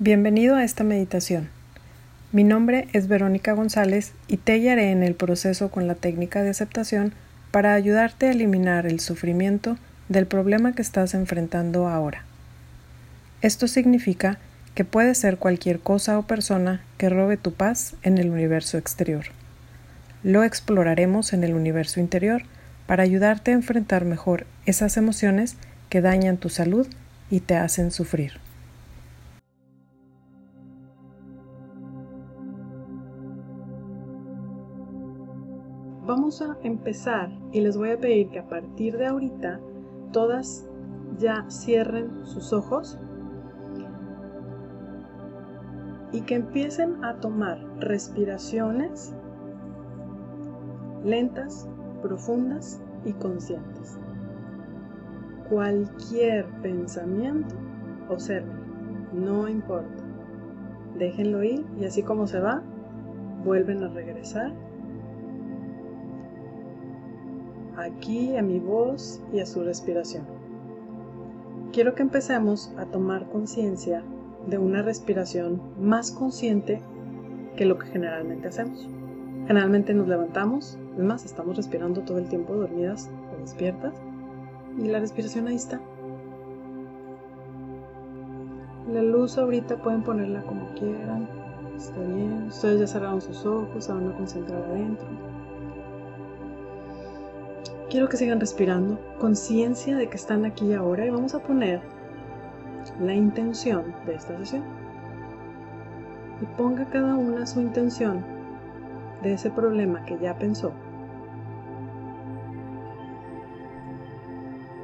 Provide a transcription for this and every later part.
Bienvenido a esta meditación. Mi nombre es Verónica González y te guiaré en el proceso con la técnica de aceptación para ayudarte a eliminar el sufrimiento del problema que estás enfrentando ahora. Esto significa que puede ser cualquier cosa o persona que robe tu paz en el universo exterior. Lo exploraremos en el universo interior para ayudarte a enfrentar mejor esas emociones que dañan tu salud y te hacen sufrir. Vamos a empezar y les voy a pedir que a partir de ahorita todas ya cierren sus ojos y que empiecen a tomar respiraciones lentas, profundas y conscientes. Cualquier pensamiento, observen, no importa. Déjenlo ir y así como se va, vuelven a regresar aquí a mi voz y a su respiración. Quiero que empecemos a tomar conciencia de una respiración más consciente que lo que generalmente hacemos. Generalmente nos levantamos, es más, estamos respirando todo el tiempo dormidas o despiertas y la respiración ahí está. La luz ahorita pueden ponerla como quieran, está bien. Ustedes ya cerraron sus ojos, se van a concentrar adentro. Quiero que sigan respirando, conciencia de que están aquí ahora y vamos a poner la intención de esta sesión. Y ponga cada una su intención de ese problema que ya pensó.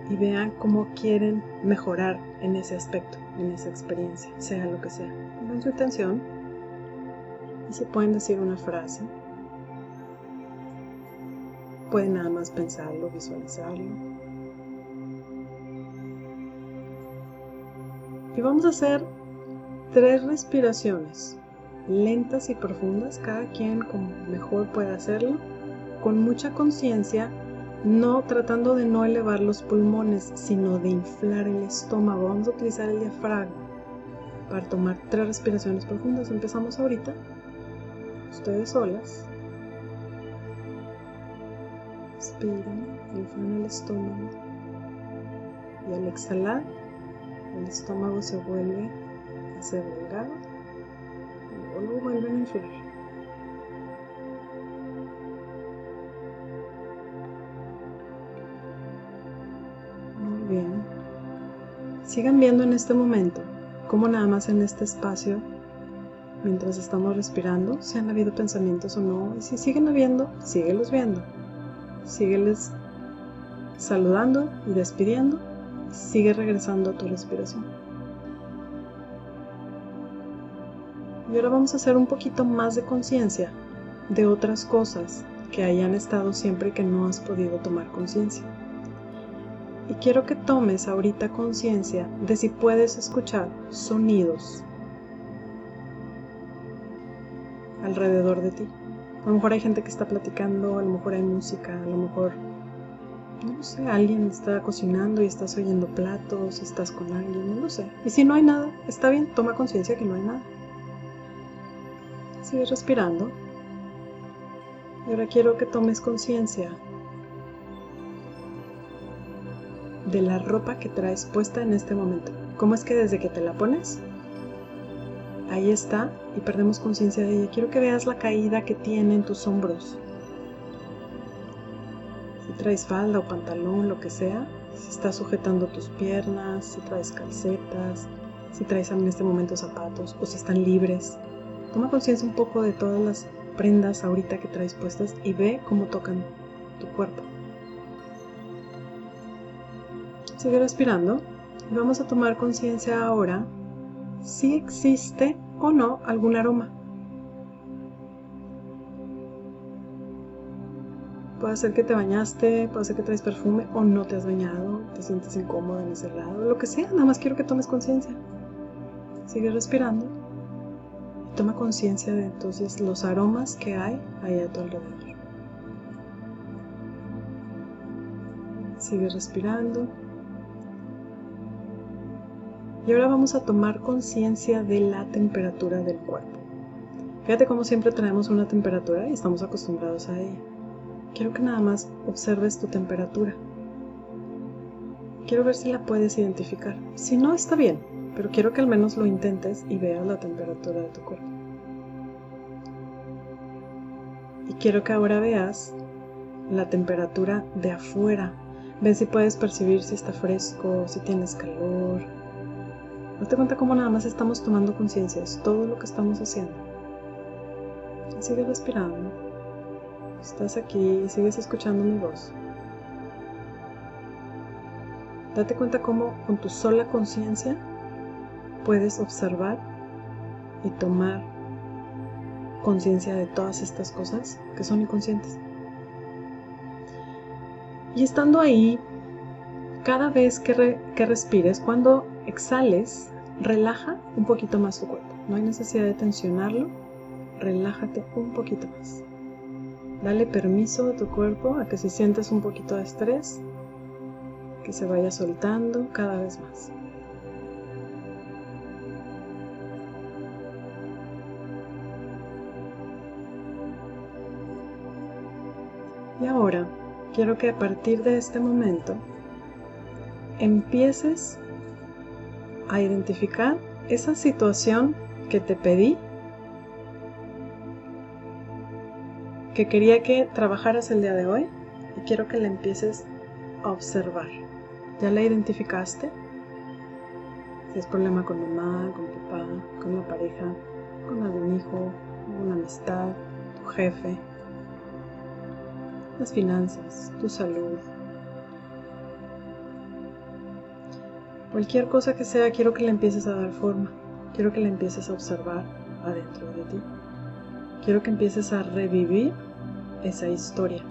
Y vean cómo quieren mejorar en ese aspecto, en esa experiencia, sea lo que sea. Pongan su intención y se pueden decir una frase Pueden nada más pensarlo, visualizarlo. Y vamos a hacer tres respiraciones lentas y profundas, cada quien como mejor puede hacerlo, con mucha conciencia, no tratando de no elevar los pulmones, sino de inflar el estómago. Vamos a utilizar el diafragma para tomar tres respiraciones profundas. Empezamos ahorita, ustedes solas. Inspiran, inflan el estómago y al exhalar el estómago se vuelve a ser delgado y luego vuelven a inflar. Muy bien. Sigan viendo en este momento cómo nada más en este espacio mientras estamos respirando, si han habido pensamientos o no, y si siguen habiendo, síguelos viendo sígueles saludando y despidiendo. Sigue regresando a tu respiración. Y ahora vamos a hacer un poquito más de conciencia de otras cosas que hayan estado siempre que no has podido tomar conciencia. Y quiero que tomes ahorita conciencia de si puedes escuchar sonidos alrededor de ti. A lo mejor hay gente que está platicando, a lo mejor hay música, a lo mejor, no sé, alguien está cocinando y estás oyendo platos, estás con alguien, no lo sé. Y si no hay nada, está bien, toma conciencia que no hay nada. Sigue respirando. Y ahora quiero que tomes conciencia de la ropa que traes puesta en este momento. ¿Cómo es que desde que te la pones ahí está y perdemos conciencia de ella. Quiero que veas la caída que tiene en tus hombros. Si traes falda o pantalón, lo que sea, si estás sujetando tus piernas, si traes calcetas, si traes en este momento zapatos o si están libres. Toma conciencia un poco de todas las prendas ahorita que traes puestas y ve cómo tocan tu cuerpo. Sigue respirando y vamos a tomar conciencia ahora si existe o no algún aroma. Puede ser que te bañaste, puede ser que traes perfume o no te has bañado, te sientes incómodo en ese lado, lo que sea, nada más quiero que tomes conciencia. Sigue respirando y toma conciencia de entonces los aromas que hay ahí a tu alrededor. Sigue respirando Y ahora vamos a tomar conciencia de la temperatura del cuerpo. Fíjate cómo siempre tenemos una temperatura y estamos acostumbrados a ella. Quiero que nada más observes tu temperatura. Quiero ver si la puedes identificar. Si no, está bien, pero quiero que al menos lo intentes y veas la temperatura de tu cuerpo. Y quiero que ahora veas la temperatura de afuera. Ven si puedes percibir si está fresco, si tienes calor. Date cuenta cómo nada más estamos tomando conciencia, es todo lo que estamos haciendo. Sigue respirando. Estás aquí y sigues escuchando mi voz. Date cuenta cómo con tu sola conciencia puedes observar y tomar conciencia de todas estas cosas que son inconscientes. Y estando ahí, cada vez que, que, respires, cuando exhales, relaja un poquito más tu cuerpo. No hay necesidad de tensionarlo, relájate un poquito más. Dale permiso a tu cuerpo a que si sientes un poquito de estrés, que se vaya soltando cada vez más. Y ahora quiero que a partir de este momento empieces a identificar esa situación que te pedí, que quería que trabajaras el día de hoy y quiero que la empieces a observar. ¿Ya la identificaste? Si es problema con mamá, con papá, con la pareja, con algún hijo, una amistad, tu jefe, las finanzas, tu salud. Cualquier cosa que sea, quiero que le empieces a dar forma. Quiero que le empieces a observar adentro de ti. Quiero que empieces a revivir esa historia.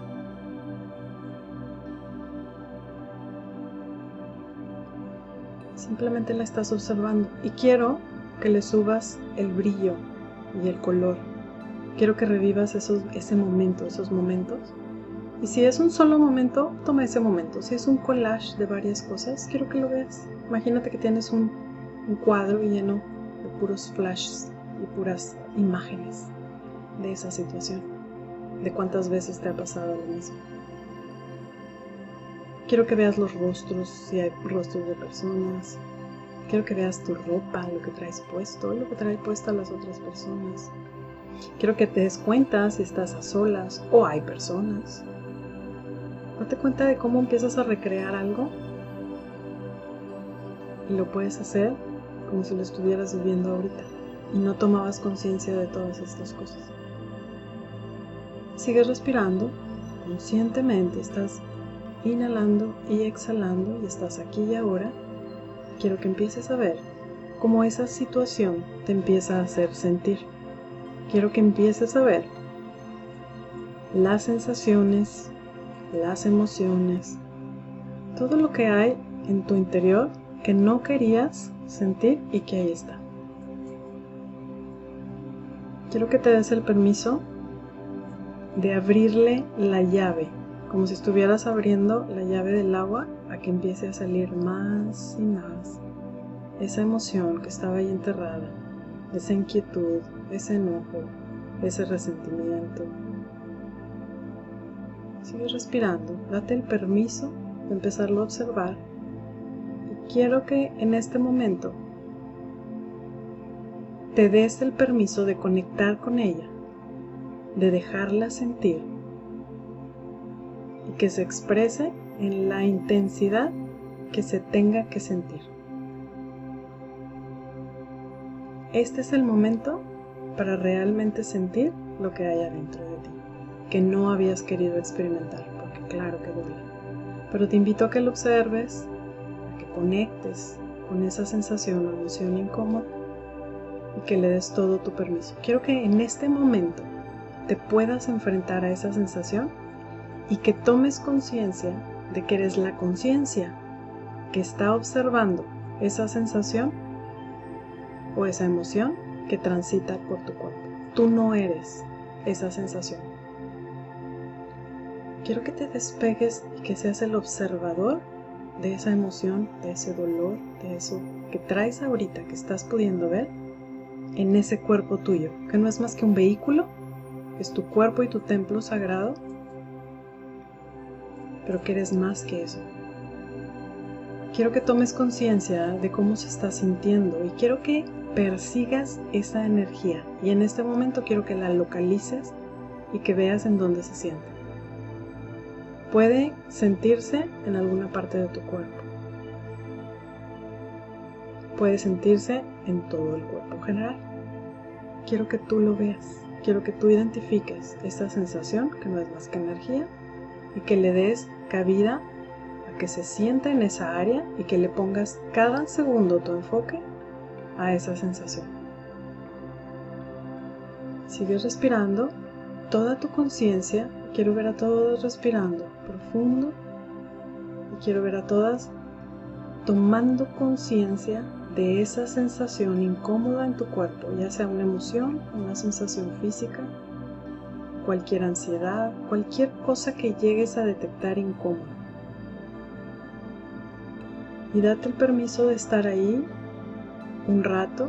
Simplemente la estás observando y quiero que le subas el brillo y el color. Quiero que revivas esos, ese momento, esos momentos. Y si es un solo momento, toma ese momento. Si es un collage de varias cosas, quiero que lo veas. Imagínate que tienes un, cuadro lleno de puros flashes y puras imágenes de esa situación. De cuántas veces te ha pasado lo mismo. Quiero que veas los rostros, si hay rostros de personas. Quiero que veas tu ropa, lo que traes puesto, lo que trae puesta las otras personas. Quiero que te des cuenta si estás a solas o hay personas. Date cuenta de cómo empiezas a recrear algo y lo puedes hacer como si lo estuvieras viviendo ahorita y no tomabas conciencia de todas estas cosas. Sigues respirando conscientemente, estás inhalando y exhalando y estás aquí y ahora, quiero que empieces a ver cómo esa situación te empieza a hacer sentir. Quiero que empieces a ver las sensaciones, las emociones, todo lo que hay en tu interior que no querías sentir y que ahí está. Quiero que te des el permiso de abrirle la llave como si estuvieras abriendo la llave del agua a que empiece a salir más y más esa emoción que estaba ahí enterrada, esa inquietud, ese enojo, ese resentimiento. Sigue respirando, date el permiso de empezarlo a observar quiero que en este momento te des el permiso de conectar con ella, de dejarla sentir y que se exprese en la intensidad que se tenga que sentir. Este es el momento para realmente sentir lo que hay adentro de ti, que no habías querido experimentar, porque claro que duele. Pero te invito a que lo observes, conectes con esa sensación o emoción incómoda y que le des todo tu permiso. Quiero que en este momento te puedas enfrentar a esa sensación y que tomes conciencia de que eres la conciencia que está observando esa sensación o esa emoción que transita por tu cuerpo. Tú no eres esa sensación. Quiero que te despegues y que seas el observador de esa emoción, de ese dolor, de eso que traes ahorita, que estás pudiendo ver, en ese cuerpo tuyo, que no es más que un vehículo, es tu cuerpo y tu templo sagrado, pero que eres más que eso. Quiero que tomes conciencia de cómo se está sintiendo y quiero que persigas esa energía y en este momento quiero que la localices y que veas en dónde se siente. Puede sentirse en alguna parte de tu cuerpo. Puede sentirse en todo el cuerpo general. Quiero que tú lo veas. Quiero que tú identifiques esta sensación, que no es más que energía, y que le des cabida a que se sienta en esa área y que le pongas cada segundo tu enfoque a esa sensación. Sigues respirando toda tu conciencia. Quiero ver a todos respirando profundo y quiero ver a todas tomando conciencia de esa sensación incómoda en tu cuerpo, ya sea una emoción, una sensación física, cualquier ansiedad, cualquier cosa que llegues a detectar incómoda. Y date el permiso de estar ahí un rato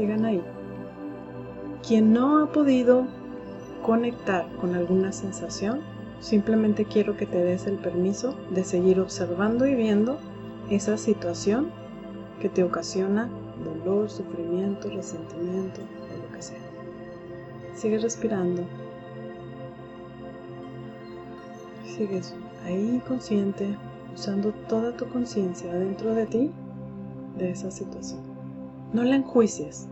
sigan ahí. Quien no ha podido conectar con alguna sensación, simplemente quiero que te des el permiso de seguir observando y viendo esa situación que te ocasiona dolor, sufrimiento, resentimiento o lo que sea. Sigue respirando. Sigues ahí consciente, usando toda tu conciencia dentro de ti de esa situación. No la enjuicies.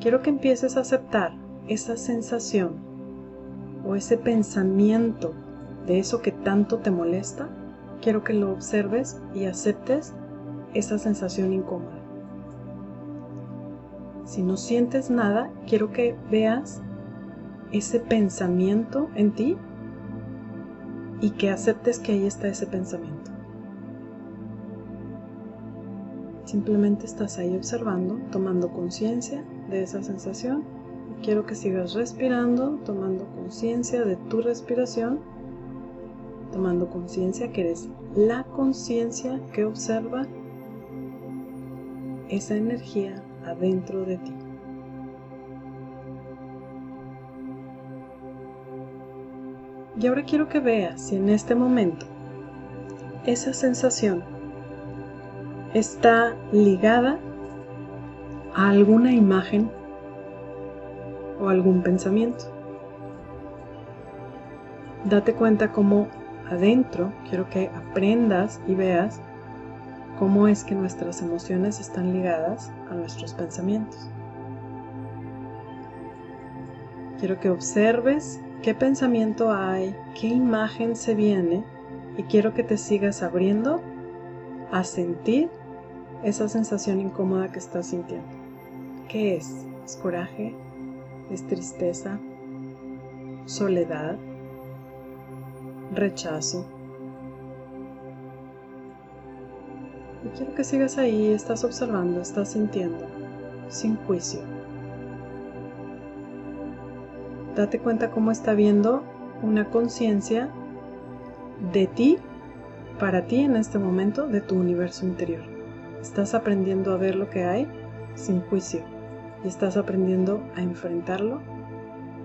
Quiero que empieces a aceptar esa sensación o ese pensamiento de eso que tanto te molesta. Quiero que lo observes y aceptes esa sensación incómoda. Si no sientes nada, quiero que veas ese pensamiento en ti y que aceptes que ahí está ese pensamiento. Simplemente estás ahí observando, tomando conciencia de esa sensación. Quiero que sigas respirando, tomando conciencia de tu respiración, tomando conciencia que eres la conciencia que observa esa energía adentro de ti. Y ahora quiero que veas si en este momento esa sensación está ligada a alguna imagen o algún pensamiento. Date cuenta cómo adentro, quiero que aprendas y veas cómo es que nuestras emociones están ligadas a nuestros pensamientos. Quiero que observes qué pensamiento hay, qué imagen se viene y quiero que te sigas abriendo a sentir esa sensación incómoda que estás sintiendo. ¿Qué es? ¿Es coraje? ¿Es tristeza? ¿Soledad? ¿Rechazo? Y quiero que sigas ahí, estás observando, estás sintiendo, sin juicio. Date cuenta cómo está viendo una conciencia de ti, para ti en este momento, de tu universo interior. Estás aprendiendo a ver lo que hay sin juicio y estás aprendiendo a enfrentarlo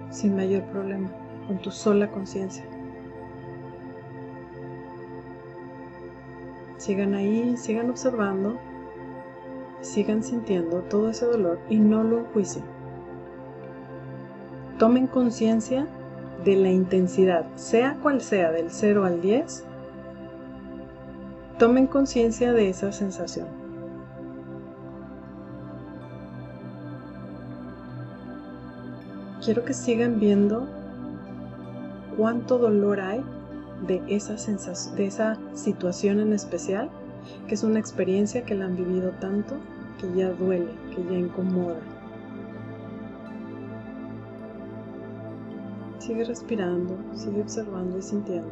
sin mayor problema, con tu sola conciencia. Sigan ahí, sigan observando, sigan sintiendo todo ese dolor y no lo enjuicien. Tomen conciencia de la intensidad, sea cual sea, del 0 al 10, tomen conciencia de esa sensación. Quiero que sigan viendo cuánto dolor hay de esa de esa situación en especial, que es una experiencia que la han vivido tanto que ya duele, que ya incomoda. Sigue respirando, sigue observando y sintiendo.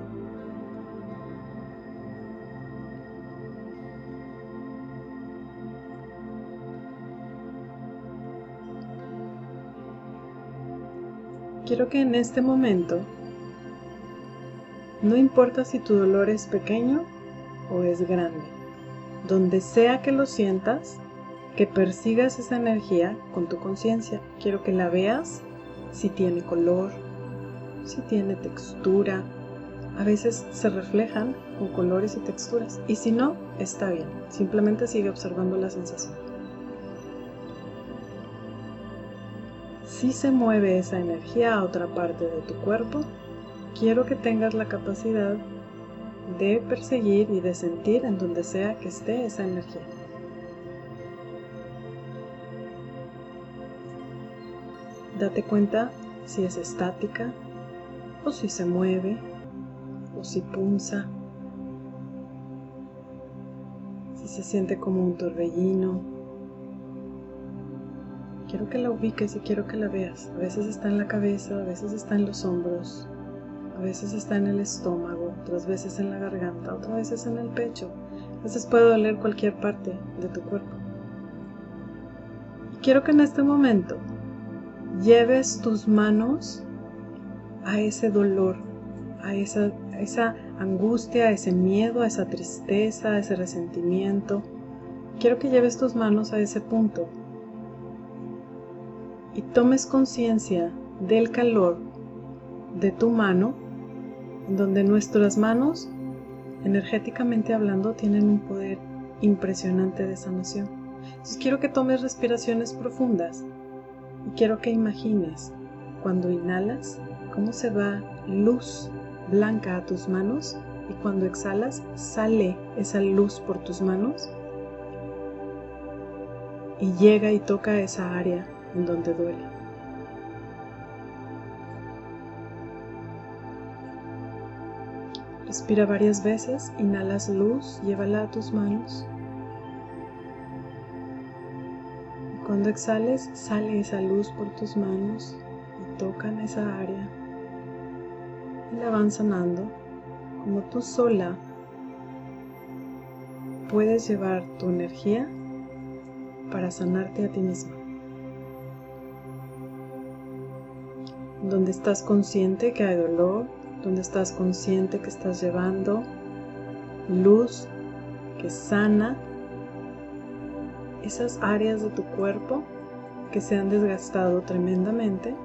Quiero que en este momento, no importa si tu dolor es pequeño o es grande, donde sea que lo sientas, que persigas esa energía con tu conciencia. Quiero que la veas si tiene color, si tiene textura. A veces se reflejan con colores y texturas. Y si no, está bien. Simplemente sigue observando la sensación. Si se mueve esa energía a otra parte de tu cuerpo, quiero que tengas la capacidad de perseguir y de sentir en donde sea que esté esa energía. Date cuenta si es estática o si se mueve o si punza, si se siente como un torbellino quiero que la ubiques y quiero que la veas. A veces está en la cabeza, a veces está en los hombros, a veces está en el estómago, otras veces en la garganta, otras veces en el pecho. A veces puede doler cualquier parte de tu cuerpo. Y quiero que en este momento lleves tus manos a ese dolor, a esa, a esa angustia, a ese miedo, a esa tristeza, a ese resentimiento. Quiero que lleves tus manos a ese punto y tomes conciencia del calor de tu mano, donde nuestras manos, energéticamente hablando, tienen un poder impresionante de sanación. Entonces quiero que tomes respiraciones profundas y quiero que imagines cuando inhalas cómo se va luz blanca a tus manos y cuando exhalas sale esa luz por tus manos y llega y toca esa área en donde duele. Respira varias veces, inhalas luz, llévala a tus manos. Y cuando exhales, sale esa luz por tus manos y tocan esa área. Y la van sanando como tú sola puedes llevar tu energía para sanarte a ti misma. Donde estás consciente que hay dolor, donde estás consciente que estás llevando luz que sana esas áreas de tu cuerpo que se han desgastado tremendamente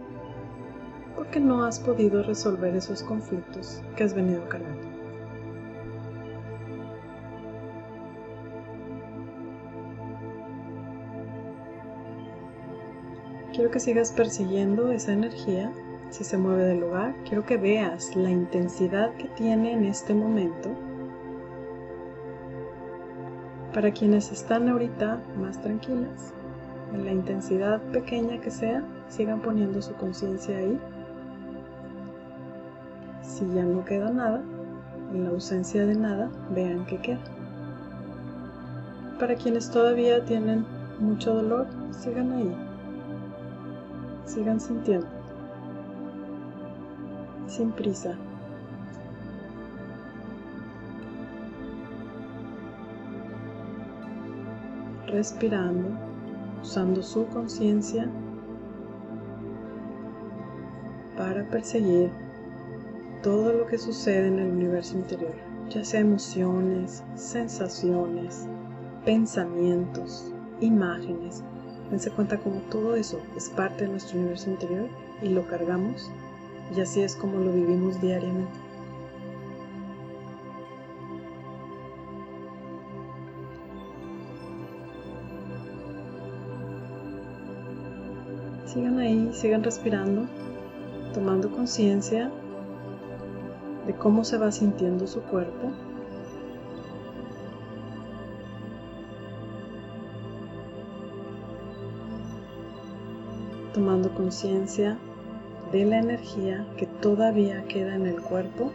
porque no has podido resolver esos conflictos que has venido cargando. Quiero que sigas persiguiendo esa energía si se mueve del lugar, quiero que veas la intensidad que tiene en este momento. Para quienes están ahorita más tranquilas, en la intensidad pequeña que sea, sigan poniendo su conciencia ahí. Si ya no queda nada, en la ausencia de nada, vean qué queda. Para quienes todavía tienen mucho dolor, sigan ahí. Sigan sintiendo sin prisa. Respirando, usando su conciencia para perseguir todo lo que sucede en el universo interior, ya sea emociones, sensaciones, pensamientos, imágenes. Dense cuenta como todo eso es parte de nuestro universo interior y lo cargamos y así es como lo vivimos diariamente. Sigan ahí, sigan respirando, tomando conciencia de cómo se va sintiendo su cuerpo. Tomando conciencia de la energía que todavía queda en el cuerpo,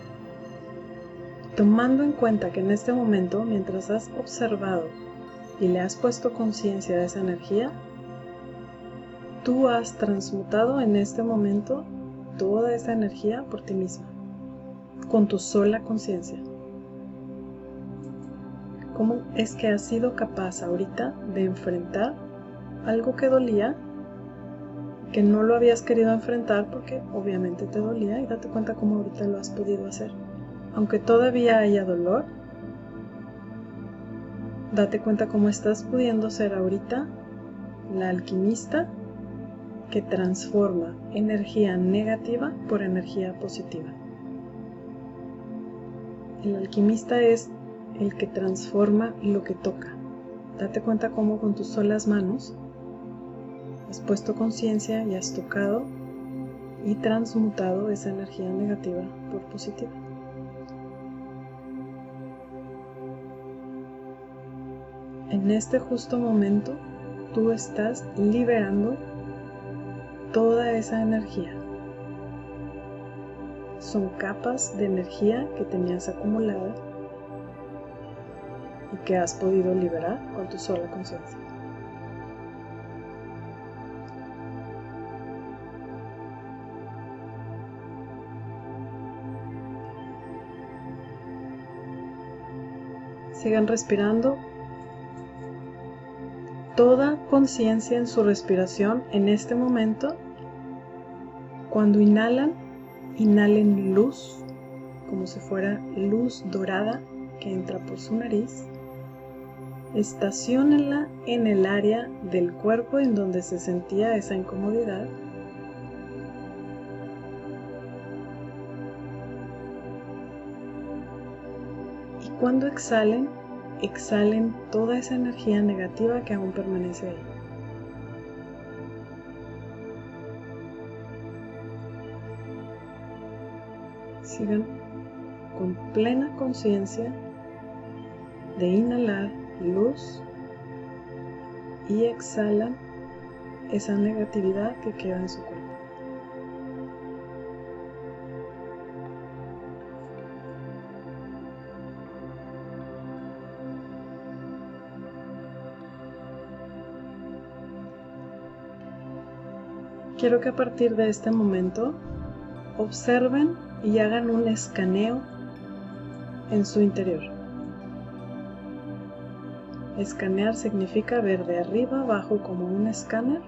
tomando en cuenta que en este momento, mientras has observado y le has puesto conciencia a esa energía, tú has transmutado en este momento toda esa energía por ti misma, con tu sola conciencia. ¿Cómo es que has sido capaz ahorita de enfrentar algo que dolía, que no lo habías querido enfrentar porque obviamente te dolía y date cuenta cómo ahorita lo has podido hacer? Aunque todavía haya dolor, date cuenta cómo estás pudiendo ser ahorita la alquimista que transforma energía negativa por energía positiva. El alquimista es el que transforma lo que toca. Date cuenta cómo con tus solas manos has puesto conciencia y has tocado y transmutado esa energía negativa por positiva. En este justo momento tú estás liberando toda esa energía. Son capas de energía que tenías acumulada y que has podido liberar con tu sola conciencia. Sigan respirando toda conciencia en su respiración en este momento. Cuando inhalan, inhalen luz, como si fuera luz dorada que entra por su nariz. Estaciónenla en el área del cuerpo en donde se sentía esa incomodidad. Cuando exhalen, exhalen toda esa energía negativa que aún permanece ahí. Sigan con plena conciencia de inhalar luz y exhalan esa negatividad que queda en su cuerpo. Quiero que a partir de este momento observen y hagan un escaneo en su interior. Escanear significa ver de arriba abajo como un escáner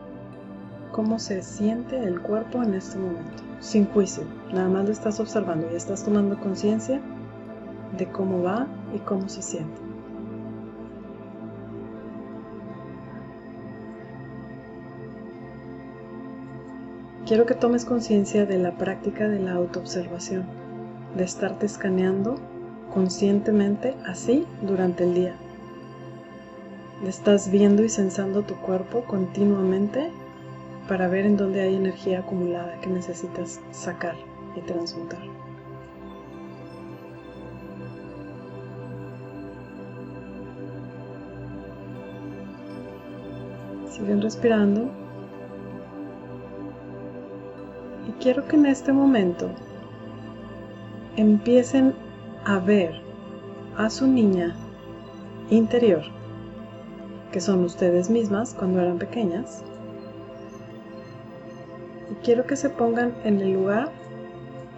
cómo se siente el cuerpo en este momento, sin juicio. Nada más lo estás observando y estás tomando conciencia de cómo va y cómo se siente. Quiero que tomes conciencia de la práctica de la autoobservación, de estarte escaneando conscientemente así durante el día. Estás viendo y sensando tu cuerpo continuamente para ver en dónde hay energía acumulada que necesitas sacar y transmutar. Siguen respirando quiero que en este momento empiecen a ver a su niña interior, que son ustedes mismas cuando eran pequeñas, y quiero que se pongan en el lugar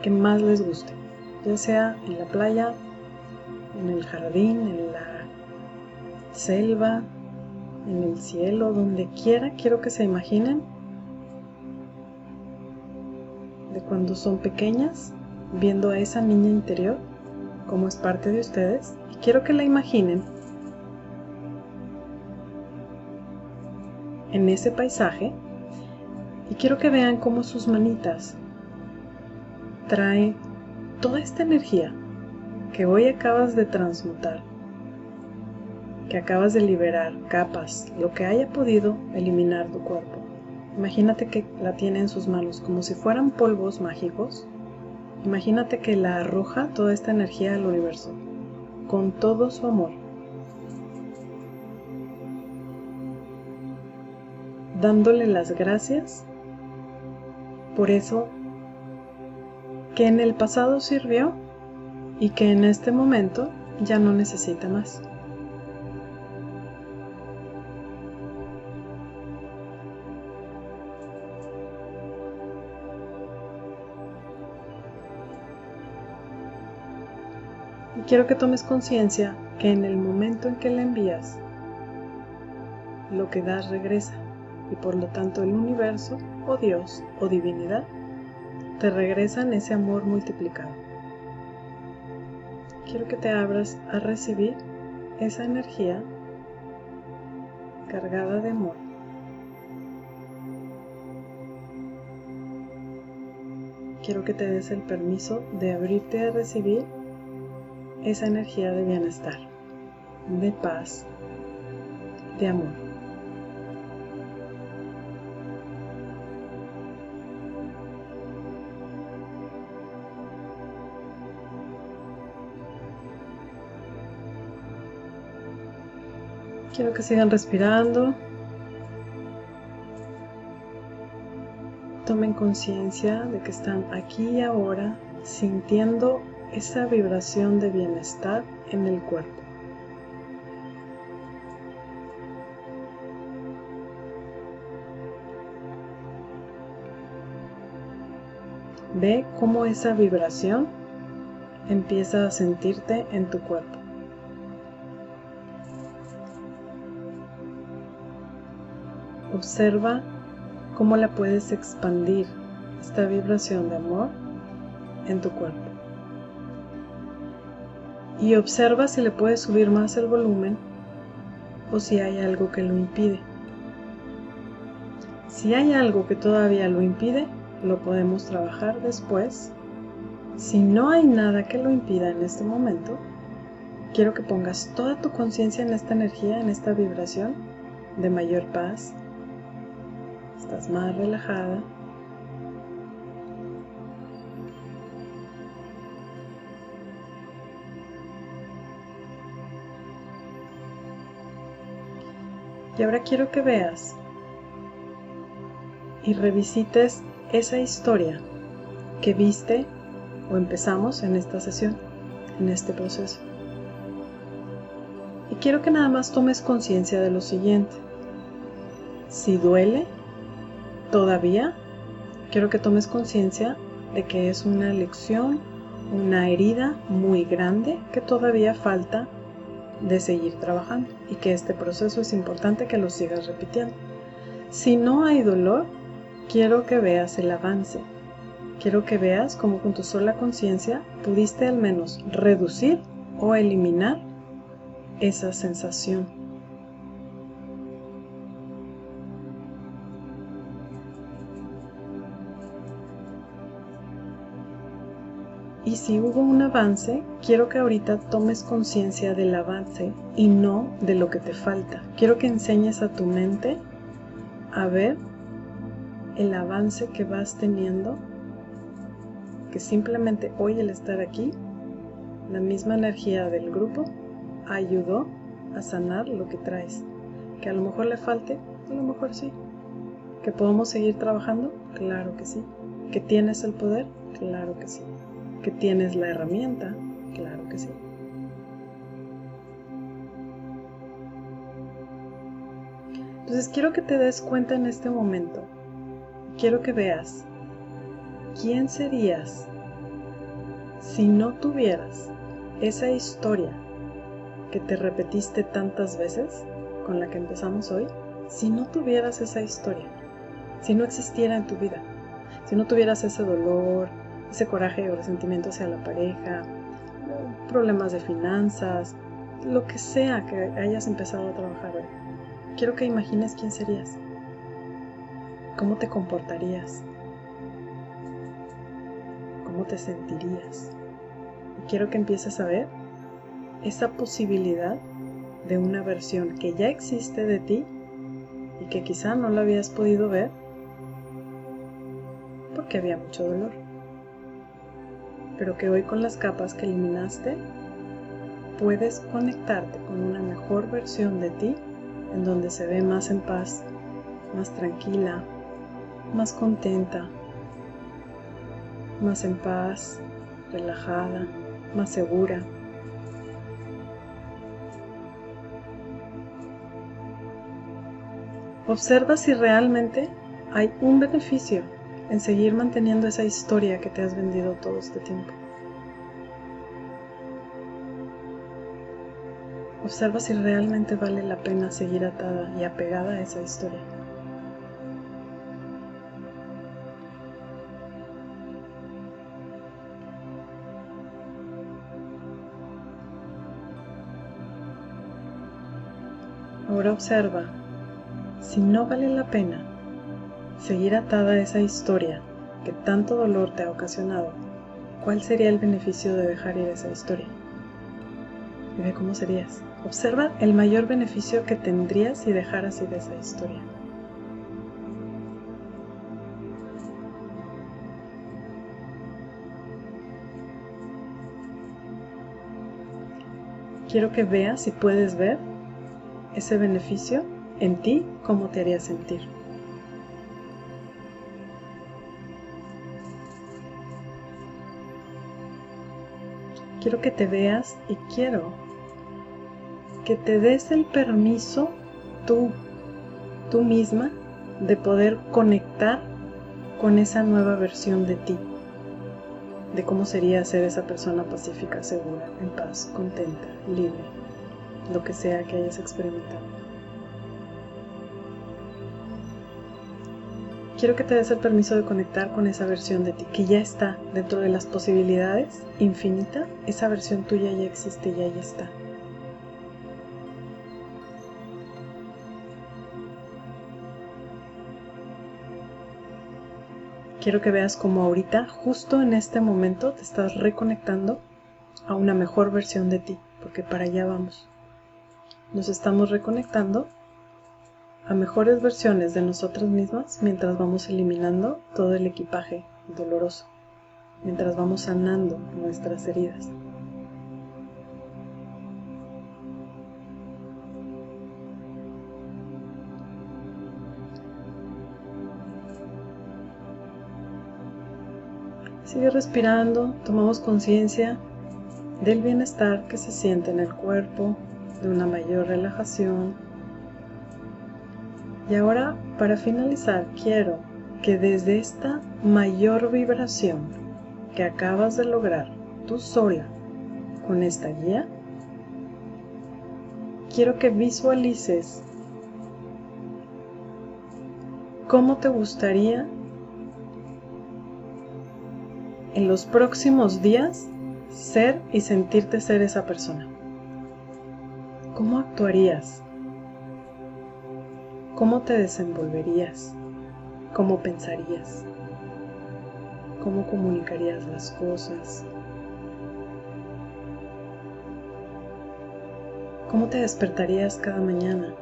que más les guste, ya sea en la playa, en el jardín, en la selva, en el cielo, donde quiera, quiero que se imaginen cuando son pequeñas, viendo a esa niña interior como es parte de ustedes. Y quiero que la imaginen en ese paisaje y quiero que vean cómo sus manitas traen toda esta energía que hoy acabas de transmutar, que acabas de liberar capas, lo que haya podido eliminar tu cuerpo. Imagínate que la tiene en sus manos como si fueran polvos mágicos. Imagínate que la arroja toda esta energía al universo con todo su amor. Dándole las gracias por eso que en el pasado sirvió y que en este momento ya no necesita más. Quiero que tomes conciencia que en el momento en que la envías, lo que das regresa y por lo tanto el universo o Dios o divinidad te regresan ese amor multiplicado. Quiero que te abras a recibir esa energía cargada de amor. Quiero que te des el permiso de abrirte a recibir esa energía de bienestar, de paz, de amor. Quiero que sigan respirando. Tomen conciencia de que están aquí y ahora sintiendo esa vibración de bienestar en el cuerpo. Ve cómo esa vibración empieza a sentirte en tu cuerpo. Observa cómo la puedes expandir, esta vibración de amor, en tu cuerpo. Y observa si le puedes subir más el volumen o si hay algo que lo impide. Si hay algo que todavía lo impide, lo podemos trabajar después. Si no hay nada que lo impida en este momento, quiero que pongas toda tu conciencia en esta energía, en esta vibración de mayor paz, estás más relajada. Y ahora quiero que veas y revisites esa historia que viste o empezamos en esta sesión, en este proceso. Y quiero que nada más tomes conciencia de lo siguiente. Si duele, Todavía quiero que tomes conciencia de que es una lección, una herida muy grande que todavía falta de seguir trabajando y que este proceso es importante que lo sigas repitiendo. Si no hay dolor, quiero que veas el avance. Quiero que veas cómo con tu sola conciencia pudiste al menos reducir o eliminar esa sensación. Y si hubo un avance, quiero que ahorita tomes conciencia del avance y no de lo que te falta. Quiero que enseñes a tu mente a ver el avance que vas teniendo, que simplemente hoy el estar aquí, la misma energía del grupo, ayudó a sanar lo que traes. Que a lo mejor le falte, a lo mejor sí. Que podemos seguir trabajando, claro que sí. Que tienes el poder, claro que sí tienes la herramienta, claro que sí. Entonces quiero que te des cuenta en este momento, quiero que veas quién serías si no tuvieras esa historia que te repetiste tantas veces con la que empezamos hoy, si no tuvieras esa historia, si no existiera en tu vida, si no tuvieras ese dolor, ese coraje o resentimiento hacia la pareja, problemas de finanzas, lo que sea que hayas empezado a trabajar hoy. Quiero que imagines quién serías, cómo te comportarías, cómo te sentirías. Y quiero que empieces a ver esa posibilidad de una versión que ya existe de ti y que quizá no la habías podido ver porque había mucho dolor pero que hoy con las capas que eliminaste puedes conectarte con una mejor versión de ti en donde se ve más en paz, más tranquila, más contenta, más en paz, relajada, más segura. Observa si realmente hay un beneficio en seguir manteniendo esa historia que te has vendido todo este tiempo. Observa si realmente vale la pena seguir atada y apegada a esa historia. Ahora observa si no vale la pena seguir atada a esa historia que tanto dolor te ha ocasionado, ¿cuál sería el beneficio de dejar ir esa historia? Ve cómo serías. Observa el mayor beneficio que tendrías si dejaras ir esa historia. Quiero que veas si puedes ver ese beneficio en ti, cómo te haría sentir. Quiero que te veas y quiero que te des el permiso tú, tú misma, de poder conectar con esa nueva versión de ti, de cómo sería ser esa persona pacífica, segura, en paz, contenta, libre, lo que sea que hayas experimentado. Quiero que te des el permiso de conectar con esa versión de ti, que ya está dentro de las posibilidades infinita, esa versión tuya ya existe y ahí está. Quiero que veas como ahorita, justo en este momento, te estás reconectando a una mejor versión de ti, porque para allá vamos. Nos estamos reconectando a mejores versiones de nosotras mismas mientras vamos eliminando todo el equipaje doloroso, mientras vamos sanando nuestras heridas. Sigue respirando, tomamos conciencia del bienestar que se siente en el cuerpo, de una mayor relajación, y ahora, para finalizar, quiero que desde esta mayor vibración que acabas de lograr tú sola con esta guía, quiero que visualices cómo te gustaría en los próximos días ser y sentirte ser esa persona. ¿Cómo actuarías? ¿Cómo te desenvolverías? ¿Cómo pensarías? ¿Cómo comunicarías las cosas? ¿Cómo te despertarías cada mañana?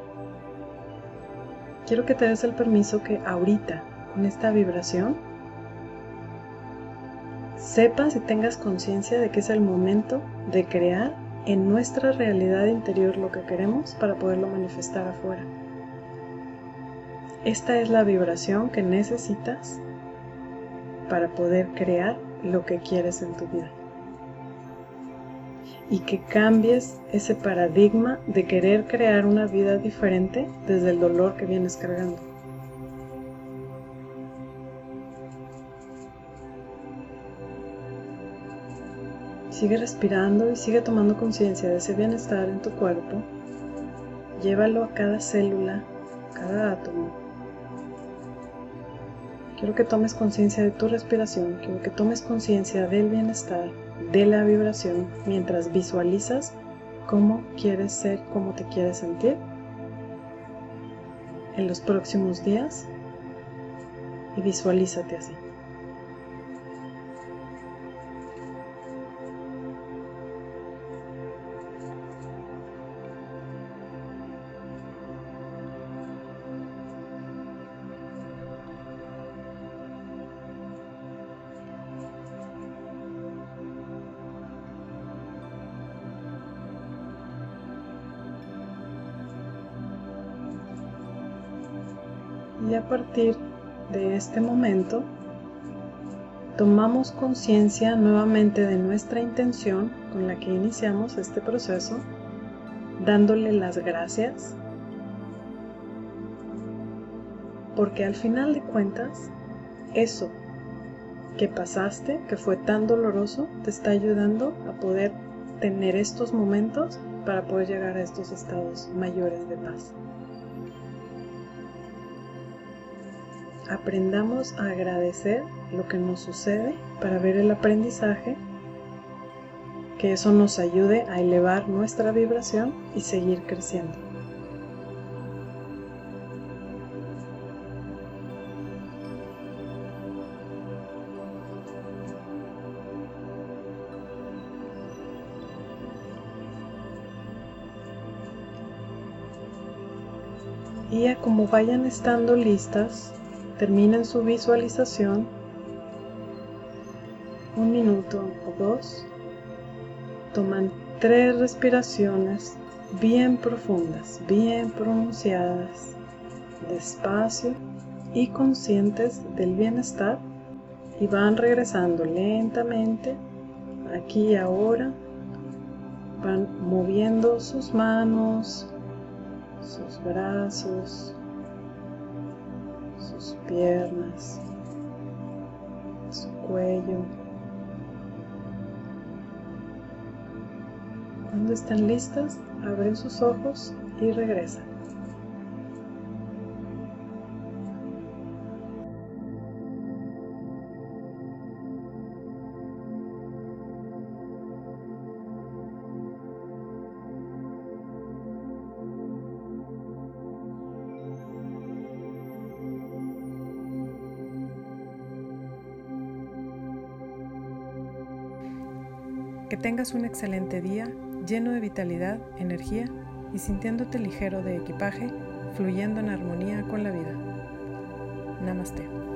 Quiero que te des el permiso que ahorita, con esta vibración, sepas y tengas conciencia de que es el momento de crear en nuestra realidad interior lo que queremos para poderlo manifestar afuera. Esta es la vibración que necesitas para poder crear lo que quieres en tu vida. Y que cambies ese paradigma de querer crear una vida diferente desde el dolor que vienes cargando. Sigue respirando y sigue tomando conciencia de ese bienestar en tu cuerpo. Llévalo a cada célula, cada átomo Quiero que tomes conciencia de tu respiración, quiero que tomes conciencia del bienestar, de la vibración, mientras visualizas cómo quieres ser, cómo te quieres sentir en los próximos días y visualízate así. Partir de este momento tomamos conciencia nuevamente de nuestra intención con la que iniciamos este proceso, dándole las gracias, porque al final de cuentas, eso que pasaste, que fue tan doloroso, te está ayudando a poder tener estos momentos para poder llegar a estos estados mayores de paz. Aprendamos a agradecer lo que nos sucede para ver el aprendizaje, que eso nos ayude a elevar nuestra vibración y seguir creciendo. y a como vayan estando listas, terminen su visualización. Un minuto o dos, toman tres respiraciones bien profundas, bien pronunciadas, despacio y conscientes del bienestar y van regresando lentamente aquí y ahora, van moviendo sus manos, sus brazos, sus piernas, su cuello. Cuando estén listas, abren sus ojos y regresan. Tengas un excelente día lleno de vitalidad, energía y sintiéndote ligero de equipaje, fluyendo en armonía con la vida. Namaste.